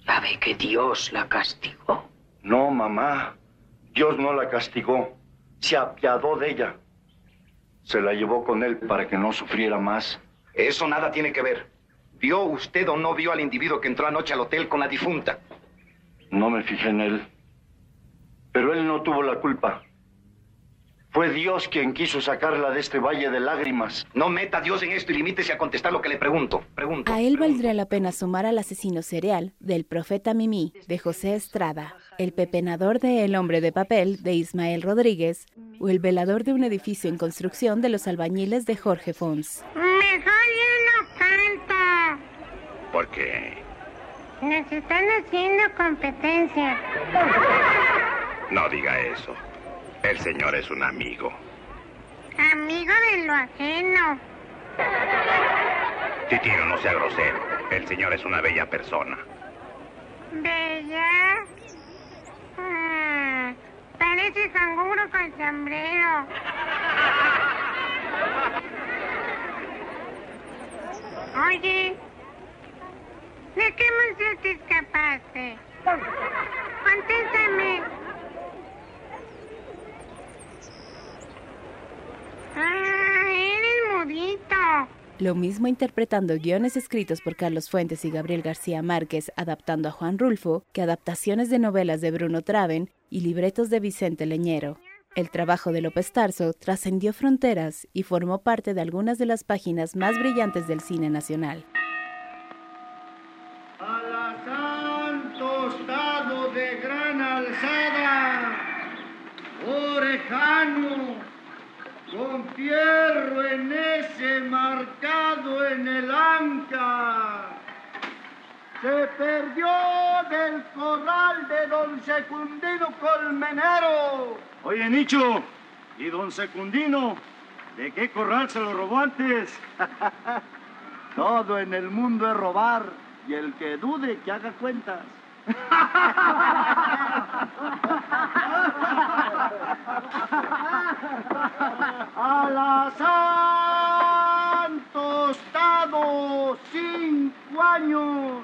Ya ve que Dios la castigó. No, mamá. Dios no la castigó. Se apiadó de ella. Se la llevó con él para que no sufriera más. Eso nada tiene que ver. ¿Vio usted o no vio al individuo que entró anoche al hotel con la difunta? No me fijé en él. Pero él no tuvo la culpa. Fue Dios quien quiso sacarla de este valle de lágrimas. No meta a Dios en esto y limítese a contestar lo que le pregunto. Pregunto. A él valdría la pena sumar al asesino serial del profeta Mimí de José Estrada, el pepenador de El hombre de papel de Ismael Rodríguez o el velador de un edificio en construcción de los albañiles de Jorge Fons. Mejor él no. ¿Por qué? Nos están haciendo competencia. No diga eso. El señor es un amigo. Amigo de lo ajeno. Titino, no sea grosero. El señor es una bella persona. ¿Bella? Ah, parece canguro con sombrero. Oye, ¿de qué museo te escapaste? Contéstame. Ah, eres mudito. Lo mismo interpretando guiones escritos por Carlos Fuentes y Gabriel García Márquez adaptando a Juan Rulfo que adaptaciones de novelas de Bruno Traven y libretos de Vicente Leñero. El trabajo de López Tarso trascendió fronteras y formó parte de algunas de las páginas más brillantes del cine nacional. tostado de gran alzada, orejano, con fierro en ese marcado en el anca. Se perdió del corral de don Secundino Colmenero. Oye, Nicho, ¿y don Secundino? ¿De qué corral se lo robó antes? Todo en el mundo es robar y el que dude que haga cuentas. Alazán tostado, cinco años,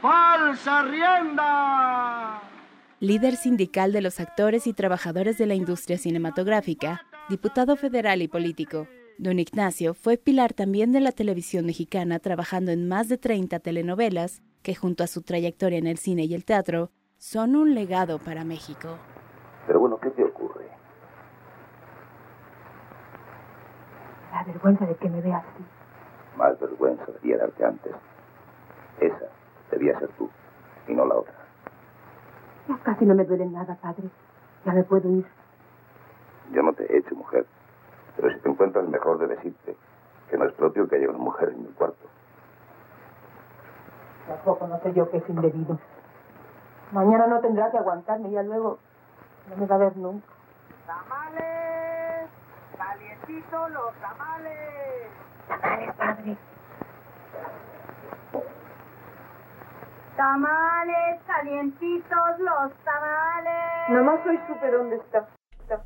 falsa rienda. Líder sindical de los actores y trabajadores de la industria cinematográfica, diputado federal y político. Don Ignacio fue pilar también de la televisión mexicana trabajando en más de 30 telenovelas que junto a su trayectoria en el cine y el teatro son un legado para México. Pero bueno, ¿qué te La vergüenza de que me veas así. Más vergüenza debía darte antes. Esa debía ser tú y no la otra. Ya casi no me duele nada, padre. Ya me puedo ir. Yo no te he hecho mujer, pero si te encuentras mejor de decirte que no es propio que haya una mujer en mi cuarto. Tampoco no sé yo que es indebido. Mañana no tendrá que aguantarme, ya luego no me va a ver nunca. ¡Tamales! ¡Calientitos los tamales! Tamales, padre. Tamales, calientitos los tamales. Nomás hoy supe dónde está. está.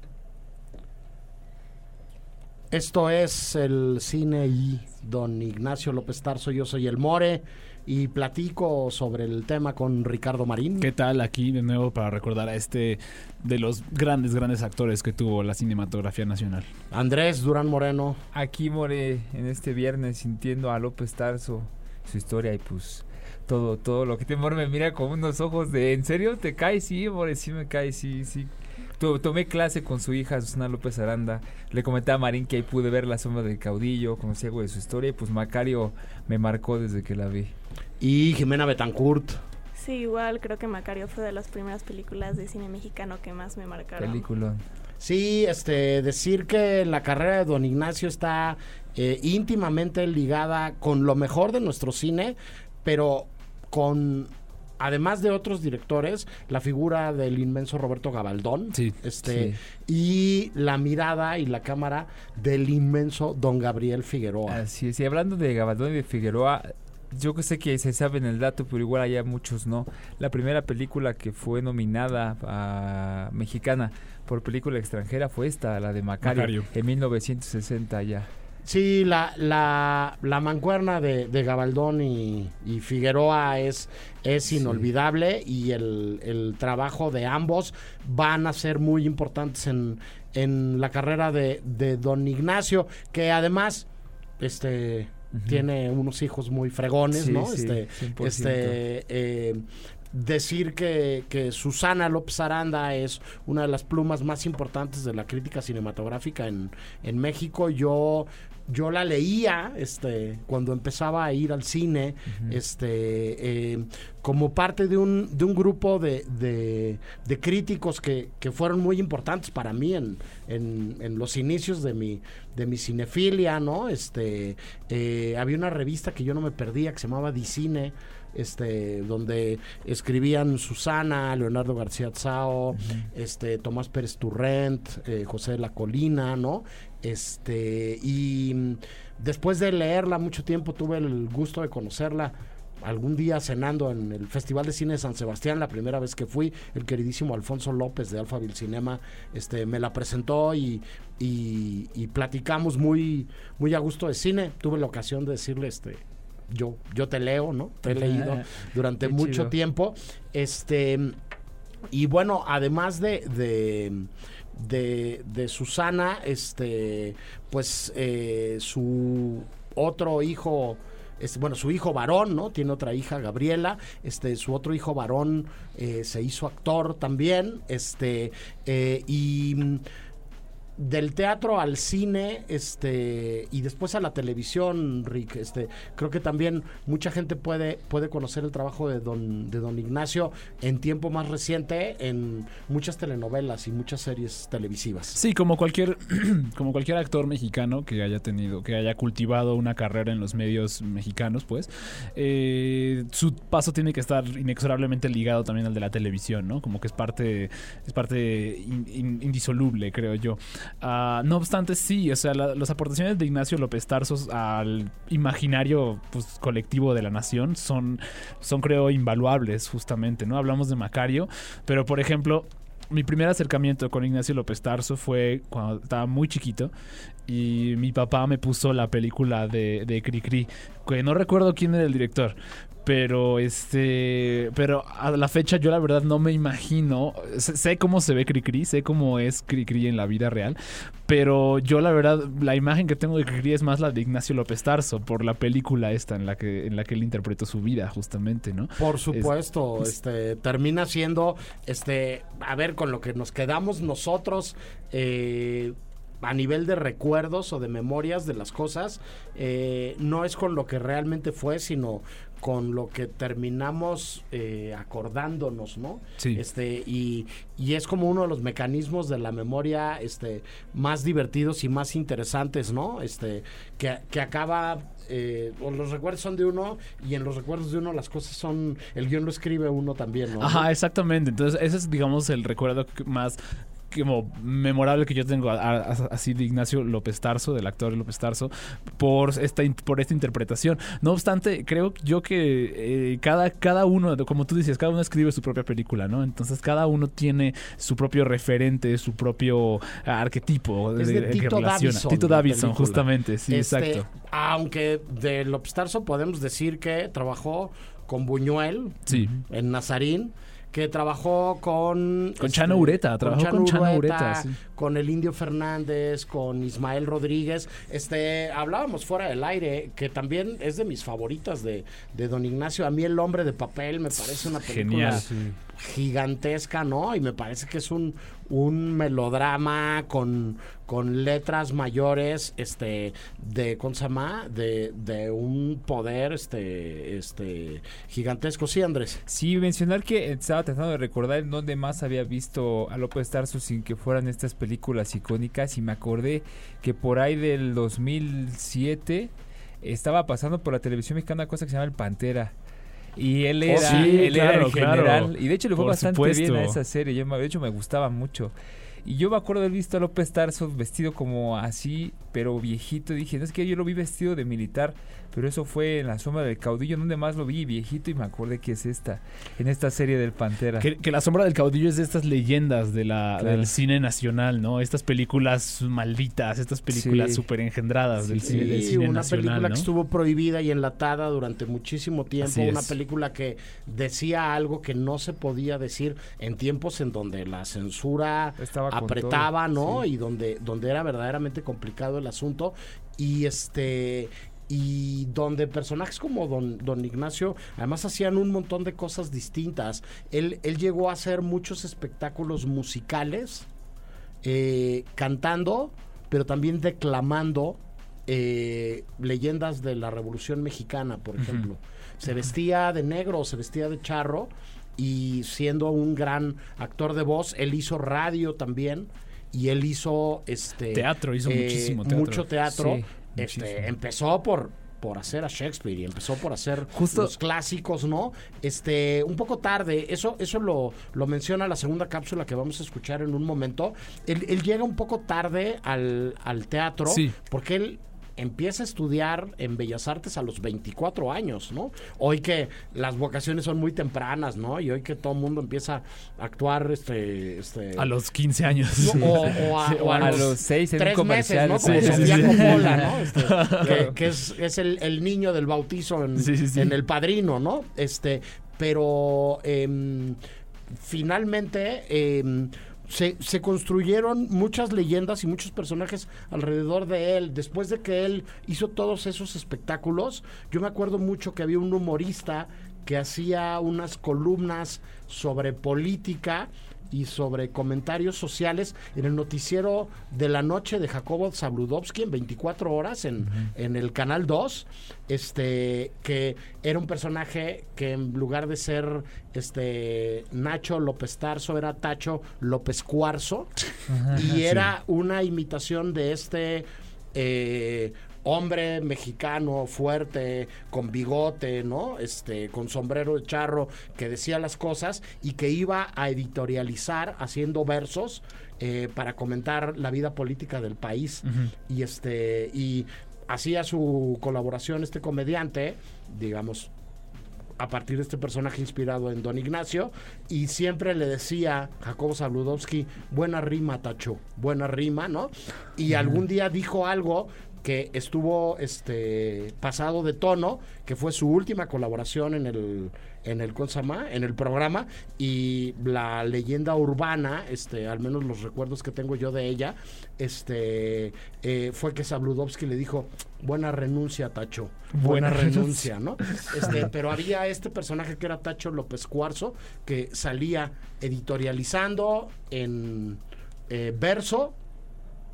Esto es el cine y don Ignacio López Tarso, yo soy el More y platico sobre el tema con Ricardo Marín. ¿Qué tal? Aquí de nuevo para recordar a este de los grandes, grandes actores que tuvo la cinematografía nacional. Andrés Durán Moreno. Aquí More en este viernes sintiendo a López Tarso, su historia y pues todo, todo lo que te More me mira con unos ojos de ¿en serio te cae? Sí, More, sí me cae, sí, sí. To- Tomé clase con su hija Susana López Aranda. Le comenté a Marín que ahí pude ver la sombra del caudillo, conocí algo de su historia y pues Macario me marcó desde que la vi. Y Jimena Betancourt. Sí, igual creo que Macario fue de las primeras películas de cine mexicano que más me marcaron. Película. Sí, este, decir que la carrera de don Ignacio está eh, íntimamente ligada con lo mejor de nuestro cine, pero con además de otros directores, la figura del inmenso Roberto Gabaldón, este, y la mirada y la cámara del inmenso don Gabriel Figueroa. Así es, y hablando de Gabaldón y de Figueroa, yo que sé que se sabe en el dato, pero igual hay muchos no. La primera película que fue nominada a mexicana por película extranjera fue esta, la de Macario, Macario. en 1960 ya. Sí, la, la, la mancuerna de, de Gabaldón y, y Figueroa es, es inolvidable y el, el trabajo de ambos van a ser muy importantes en, en la carrera de, de don Ignacio, que además este tiene unos hijos muy fregones, Sí, ¿no? sí, este, 100%. este eh, decir que, que Susana López Aranda es una de las plumas más importantes de la crítica cinematográfica en, en México. Yo, yo la leía este, cuando empezaba a ir al cine, este, eh, como parte de un, de un grupo de, de- de críticos que, que fueron muy importantes para mí en, en- en los inicios de mi, de mi cinefilia, ¿no? Este, eh, había una revista que yo no me perdía que se llamaba Dicine, este, donde escribían Susana, Leonardo García Tsao, este, Tomás Pérez Turrent, eh, José de la Colina, ¿no? Este, y después de leerla mucho tiempo tuve el gusto de conocerla algún día cenando en el Festival de Cine de San Sebastián, la primera vez que fui, el queridísimo Alfonso López de Alphaville Cinema este, me la presentó y, y, y platicamos muy, muy a gusto de cine. Tuve la ocasión de decirle, este, yo, yo te leo, ¿no? Te he leído durante mucho chido. tiempo. Este, y bueno, además de, de, de, de Susana, este, pues eh, su otro hijo, este, bueno, su hijo varón, ¿no? Tiene otra hija, Gabriela. Este, su otro hijo varón eh, se hizo actor también. Este, eh, y del teatro al cine este y después a la televisión Rick este creo que también mucha gente puede puede conocer el trabajo de don de don Ignacio en tiempo más reciente en muchas telenovelas y muchas series televisivas Sí, como cualquier, como cualquier actor mexicano que haya tenido, que haya cultivado una carrera en los medios mexicanos, pues, eh, su paso tiene que estar inexorablemente ligado también al de la televisión, ¿no? Como que es parte, es parte in- in- indisoluble, creo yo. Ah, no obstante, sí, o sea, la- las aportaciones de Ignacio López Tarsos al imaginario pues, colectivo de la nación son, son, creo, invaluables, justamente, ¿no? Hablamos de Macario, pero, por ejemplo, mi primer acercamiento con Ignacio López Tarso fue cuando estaba muy chiquito y mi papá me puso la película de, de Cricri, que no recuerdo quién era el director. Pero este. Pero a la fecha yo la verdad no me imagino. Sé, cómo se ve Cricri, sé cómo es Cricri en la vida real. Pero yo la verdad, la imagen que tengo de Cricri es más la de Ignacio López Tarso, por la película esta en la que, en la que él interpretó su vida, justamente, ¿no? Por supuesto, este termina siendo, este, a ver, con lo que nos quedamos nosotros eh, a nivel de recuerdos o de memorias de las cosas, eh, no es con lo que realmente fue, sino con lo que terminamos eh, acordándonos, ¿no? Sí. Este, y, y es como uno de los mecanismos de la memoria este, más divertidos y más interesantes, ¿no? Este, que, que acaba, eh, o los recuerdos son de uno y en los recuerdos de uno las cosas son, el guion lo escribe uno también, ¿no? Ajá, exactamente. Entonces, ese es, digamos, el recuerdo más como memorable que yo tengo así de Ignacio López Tarso, del actor López Tarso, por esta, por esta interpretación. No obstante, creo yo que eh, cada, cada uno, como tú dices, cada uno escribe su propia película, ¿no? Entonces cada uno tiene su propio referente, su propio arquetipo Es de de- que Tito relaciona. Davison, Tito Davison, justamente, sí, Este, exacto. Aunque de López Tarso podemos decir que trabajó con Buñuel Sí. en Nazarín, que trabajó con... este, Con Chano Ureta, trabajó con Chano Ureta, sí. con el Indio Fernández, con Ismael Rodríguez. Este, hablábamos fuera del aire, que también es de mis favoritas de, de Don Ignacio. A mí El Hombre de Papel me parece una película Genial. Sí. Gigantesca, ¿no? Y me parece que es un, un melodrama con, con letras mayores, este, de, ¿cómo se llama? De, de un poder, este, este, gigantesco. Sí, Andrés. Sí, mencionar que estaba tratando de recordar en dónde más había visto a López Tarso sin que fueran estas películas icónicas y me acordé que por ahí del 2007 estaba pasando por la televisión mexicana una cosa que se llama El Pantera. Y él Oh, era, sí, él era el claro. general. Y de hecho le fue Por bastante bien a esa serie. Yo, de hecho me gustaba mucho. Y yo me acuerdo de haber visto a López Tarso vestido como así, pero viejito. Dije, no es que yo lo vi vestido de militar, pero eso fue en la sombra del caudillo, donde más lo vi viejito y me acordé que es esta, en esta serie del Pantera. Que, que La Sombra del Caudillo es de estas leyendas de la, Claro. del cine nacional, ¿no? Estas películas malditas, estas películas Sí. súper engendradas del, cine, del Sí, cine una nacional, película ¿no? que estuvo prohibida y enlatada durante muchísimo tiempo, Así una es. película que decía algo que no se podía decir en tiempos en donde la censura Estaba apretaba, todo, ¿no? sí. Y donde, donde era verdaderamente complicado el asunto. Y este y donde personajes como don, don Ignacio además hacían un montón de cosas distintas. Él, él llegó a hacer muchos espectáculos musicales, eh, cantando, pero también declamando eh, leyendas de la Revolución Mexicana, por ejemplo. Se vestía de negro se vestía de charro y siendo un gran actor de voz, él hizo radio también y él hizo este Teatro, hizo muchísimo teatro. mucho teatro. Sí, Este, empezó por por hacer a Shakespeare y empezó por hacer Justo- los clásicos, ¿no? Este, un poco tarde, eso, eso lo, lo menciona la segunda cápsula que vamos a escuchar en un momento. Él, él llega un poco tarde al, al teatro Sí. porque él empieza a estudiar en Bellas Artes a los 24 años, ¿no? Hoy que las vocaciones son muy tempranas, ¿no? Y hoy que todo el mundo empieza a actuar este, este A los 15 años. o, o a, Sí, o a a los, los seis en un tres comercial, meses, ¿no? Como sí, sí, Sofía. Coppola, ¿no? Este, que, que es, es el, el niño del bautizo en, Sí, sí, sí. en El Padrino, ¿no? Este, pero em, finalmente em, se, se construyeron muchas leyendas y muchos personajes alrededor de él. Después de que él hizo todos esos espectáculos, yo me acuerdo mucho que había un humorista que hacía unas columnas sobre política y sobre comentarios sociales en el noticiero de la noche de Jacobo Zabludovsky en 24 horas en, en el canal 2 este que era un personaje que en lugar de ser este Nacho López Tarso era Tacho López Cuarzo. Y sí. era una imitación de este eh, hombre mexicano fuerte con bigote no este con sombrero de charro que decía las cosas y que iba a editorializar haciendo versos eh, para comentar la vida política del país. Y este y hacía su colaboración este comediante digamos a partir de este personaje inspirado en Don Ignacio y siempre le decía Jacobo Zabludowski, buena rima, Tacho, buena rima, ¿no? Y algún día dijo algo que estuvo este pasado de tono, que fue su última colaboración en el en el ¿cómo se llama? en el programa y la leyenda urbana, este, al menos los recuerdos que tengo yo de ella, este eh, fue que Zabludowski le dijo, buena renuncia, Tacho, buena, Buena renuncia, ¿no? Este, pero había este personaje que era Tacho López Cuarzo, que salía editorializando en eh, verso,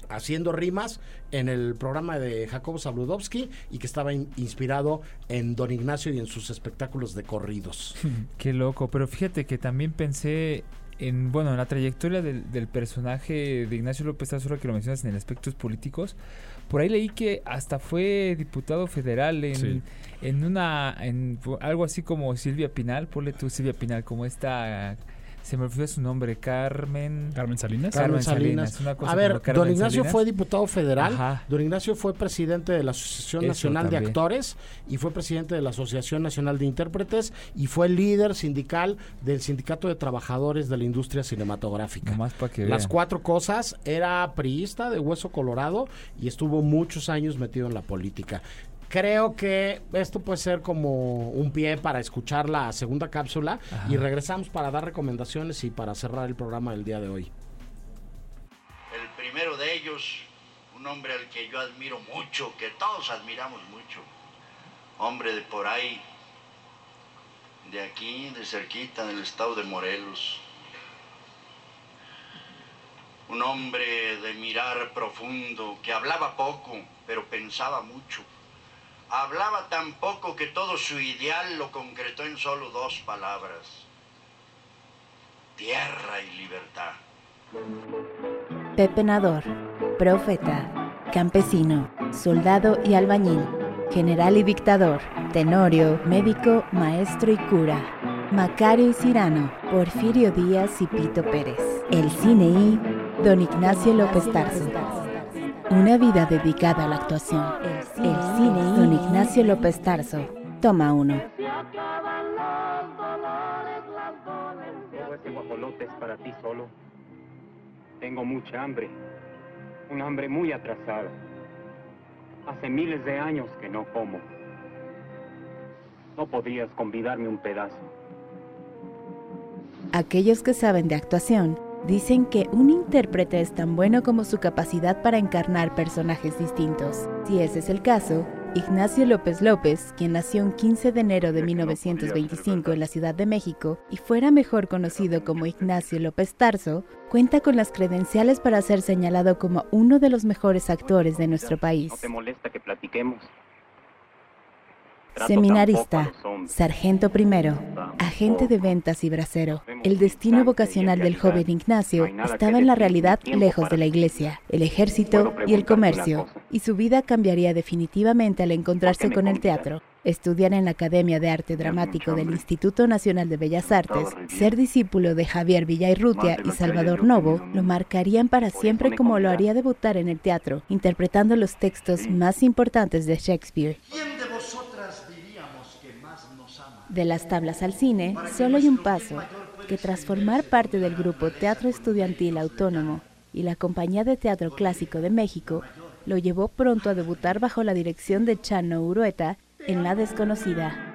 haciendo rimas en el programa de Jacobo Zabludowski y que estaba in- inspirado en Don Ignacio y en sus espectáculos de corridos. Qué loco, pero fíjate que también pensé en, bueno, en la trayectoria del, del personaje de Ignacio López ahora que lo mencionas en aspectos políticos. Por ahí leí que hasta fue diputado federal en, Sí. en una, en algo así como Silvia Pinal, ponle tú Silvia Pinal, como esta, se me olvidó su nombre, Carmen. Carmen Salinas. Carmen Salinas, una cosa A ver, Carmen don Ignacio Salinas. fue diputado federal, Ajá. don Ignacio fue presidente de la Asociación Eso Nacional de. Actores y fue presidente de la Asociación Nacional de Intérpretes y fue líder sindical del Sindicato de Trabajadores de la Industria Cinematográfica. Nomás para que Las vean. cuatro cosas, era priista de hueso colorado y estuvo muchos años metido en la política. Creo que esto puede ser como un pie para escuchar la segunda cápsula Ajá. y regresamos para dar recomendaciones y para cerrar el programa del día de hoy. El primero de ellos, un hombre al que yo admiro mucho, que todos admiramos mucho. Hombre de por ahí, de aquí, de cerquita, del estado de Morelos. Un hombre de mirar profundo, que hablaba poco, pero pensaba mucho. Hablaba tan poco que todo su ideal lo concretó en solo dos palabras. Tierra y libertad. Pepe Nador, profeta, campesino, soldado y albañil, general y dictador, tenorio, médico, maestro y cura, Macario y Cirano, Porfirio Díaz y Pito Pérez, el cine y Don Ignacio López Tarso. Una vida dedicada a la actuación. El cine y Don Ignacio López Tarso. Toma uno. Todo ese guajolote es para ti solo. Tengo mucha hambre. Un hambre muy atrasada. Hace miles de años que no como. No podrías convidarme un pedazo. Aquellos que saben de actuación dicen que un intérprete es tan bueno como su capacidad para encarnar personajes distintos. Si ese es el caso, Ignacio López López, quien nació un 15 de enero de 1925 en la Ciudad de México y fuera mejor conocido como Ignacio López Tarso, cuenta con las credenciales para ser señalado como uno de los mejores actores de nuestro país. ¿No te molesta que platiquemos? Seminarista, sargento primero, agente de ventas y bracero. El destino vocacional del joven Ignacio estaba en la realidad lejos de la iglesia, el ejército y el comercio, y su vida cambiaría definitivamente al encontrarse con el teatro. estudiar en la Academia de Arte Dramático del Instituto Nacional de Bellas Artes, ser discípulo de Javier Villairrutia y Salvador Novo, lo marcarían para siempre como lo haría debutar en el teatro, interpretando los textos más importantes de Shakespeare. De las tablas al cine, solo hay un paso, que transformar parte del grupo Teatro Estudiantil Autónomo y la Compañía de Teatro Clásico de México lo llevó pronto a debutar bajo la dirección de Chano Urueta en La Desconocida.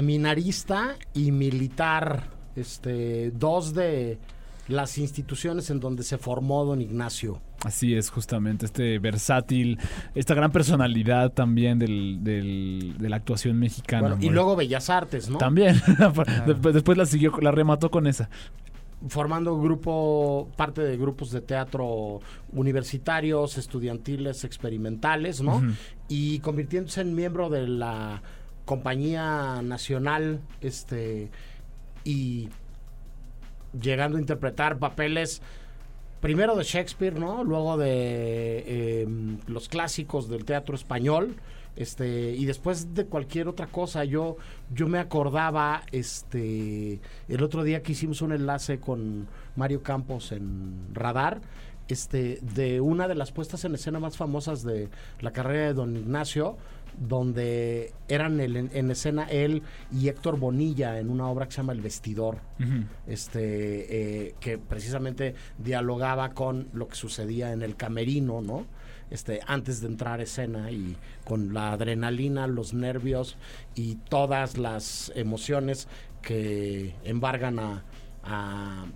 Seminarista y militar, este, dos de las instituciones en donde se formó don Ignacio. Así es, justamente, este versátil, esta gran personalidad también del, del- de la actuación mexicana. Bueno, y luego Bellas Artes, ¿no? También, después, después la siguió, la remató con esa. formando grupo, parte de grupos de teatro universitarios, estudiantiles, experimentales, ¿no? Y convirtiéndose en miembro de la compañía nacional, este, y llegando a interpretar papeles primero de Shakespeare, ¿no? Luego de eh, los clásicos del teatro español, este, y después de cualquier otra cosa. Yo, yo me acordaba, este, el otro día que hicimos un enlace con Mario Campos en Radar, este, de una de las puestas en escena más famosas de la carrera de Don Ignacio, donde eran el- en, en escena él y Héctor Bonilla en una obra que se llama El Vestidor este eh, que precisamente dialogaba con lo que sucedía en el camerino, ¿no? Este, antes de entrar a escena y con la adrenalina, los nervios y todas las emociones que embargan a, a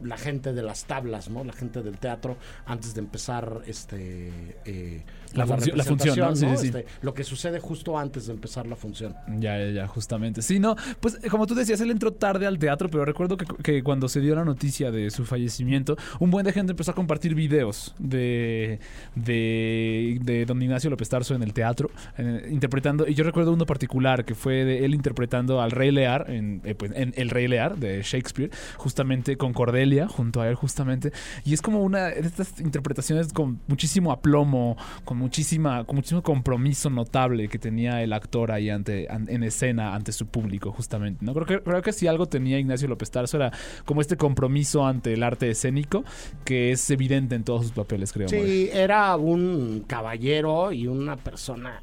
la gente de las tablas, ¿no? La gente del teatro antes de empezar este eh, La función- la función, ¿no? Sí, sí, sí. Este, lo que sucede justo antes de empezar la función. Ya, ya, ya, justamente. Sí, no, pues eh, como tú decías, él entró tarde al teatro, pero recuerdo que, que cuando se dio la noticia de su fallecimiento, un buen de gente empezó a compartir videos de, de, de don Ignacio López Tarso en el teatro, eh, interpretando, y yo recuerdo uno particular que fue de él interpretando al Rey Lear, en, eh, pues, en El Rey Lear de Shakespeare, justamente con Cordelia, junto a él justamente, y es como una de estas interpretaciones con muchísimo aplomo, con muchísima, con muchísimo compromiso notable que tenía el actor ahí ante, an- en escena ante su público, justamente. ¿no? Creo que, creo que si algo tenía Ignacio López Tarso era como este compromiso ante el arte escénico que es evidente en todos sus papeles, creo. Sí, era un caballero y una persona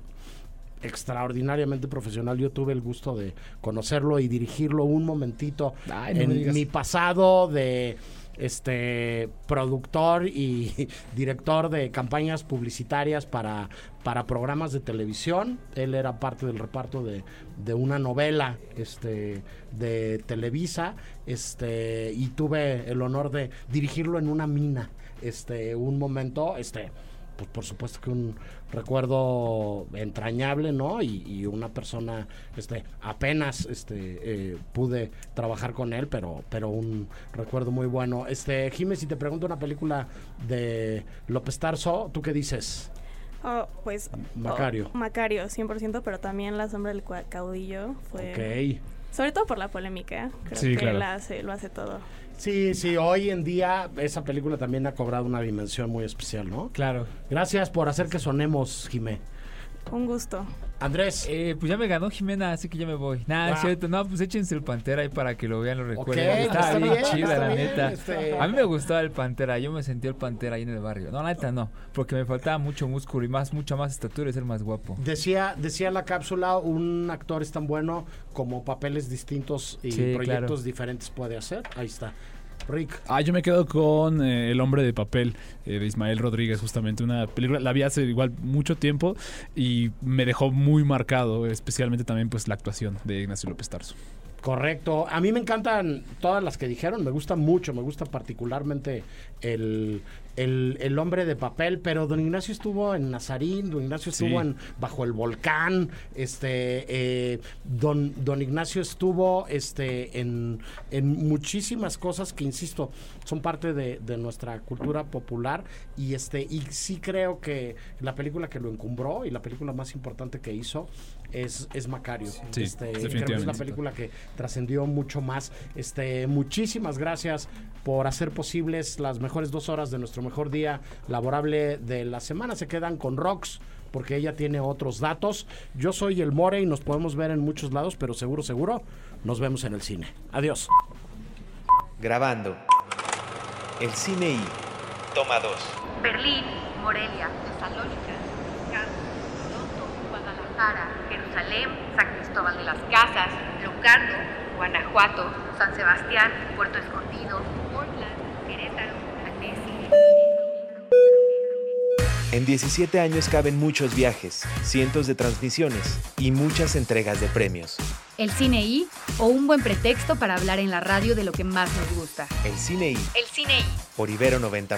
extraordinariamente profesional. Yo tuve el gusto de conocerlo y dirigirlo un momentito Ay, no me en mi pasado de este productor y director de campañas publicitarias para, para programas de televisión. Él era parte del reparto de, de una novela este, de Televisa este, y tuve el honor de dirigirlo en una mina este, un momento. Este, pues por supuesto que un recuerdo entrañable, ¿no? Y, y una persona, este, apenas, este, eh, pude trabajar con él, pero, pero un recuerdo muy bueno. Este, Jiménez, si te pregunto una película de López Tarso, ¿tú qué dices? Oh, pues. Macario. oh, Macario, 100%, pero también La Sombra del Cua- Caudillo fue. Ok. Sobre todo por la polémica. Creo Sí, que claro. la hace- lo hace todo. Sí, sí, hoy en día esa película también ha cobrado una dimensión muy especial, ¿no? Claro. Gracias por hacer que sonemos, Jimé. Un gusto. Andrés. Eh, pues ya me ganó Jimena, así que ya me voy. Nada, es Ah. cierto. No, pues échense el Pantera ahí para que lo vean, lo recuerden. Estaba está bien, bien, chida, está la bien, neta. este- A mí me gustaba el Pantera. Yo me sentí el Pantera ahí en el barrio. No, la neta no. Porque me faltaba mucho músculo y más, mucha más estatura y ser más guapo. Decía, decía la cápsula, un actor es tan bueno como papeles distintos y Sí, proyectos claro. diferentes puede hacer. Ahí está. Rick. Ah, yo me quedo con eh, El hombre de papel eh, de Ismael Rodríguez, justamente una película, la vi hace igual mucho tiempo y me dejó muy marcado, especialmente también pues la actuación de Ignacio López Tarso. Correcto. A mí me encantan todas las que dijeron. Me gusta mucho. Me gusta particularmente el, el, el hombre de papel. Pero don Ignacio estuvo en Nazarín. Don Ignacio estuvo Sí. en Bajo el Volcán. Este, eh, don, don Ignacio estuvo este, en, en muchísimas cosas que, insisto, son parte de, de nuestra cultura popular. Y, este, y sí creo que la película que lo encumbró y la película más importante que hizo es, es Macario. Sí, Este, creo que es la película que trascendió mucho más. Este, muchísimas gracias por hacer posibles las mejores dos horas de nuestro mejor día laborable de la semana. Se quedan con Rox porque ella tiene otros datos. Yo soy el More y nos podemos ver en muchos lados, pero seguro, seguro, nos vemos en el cine. Adiós. Grabando. El cine y. Toma 2. Berlín, Morelia, Tesalónica, Wisconsin, Toronto, Guadalajara, Jerusalén, San Cristóbal de las Casas, Locarno, Guanajuato, San Sebastián, Puerto Escondido, Portland, Querétaro, Annecy. En 17 años caben muchos viajes, cientos de transmisiones y muchas entregas de premios. El cine I o un buen pretexto para hablar en la radio de lo que más nos gusta. El cine y. El cine I. Por Ibero 90.9.